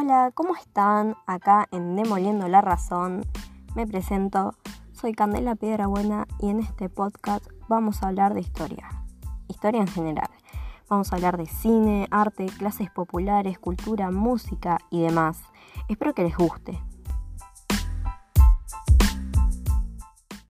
Hola, ¿cómo están? Acá en Demoliendo la Razón me presento, soy Candela Piedrabuena y en este podcast vamos a hablar de historia, historia en general. Vamos a hablar de cine, arte, clases populares, cultura, música y demás. Espero que les guste.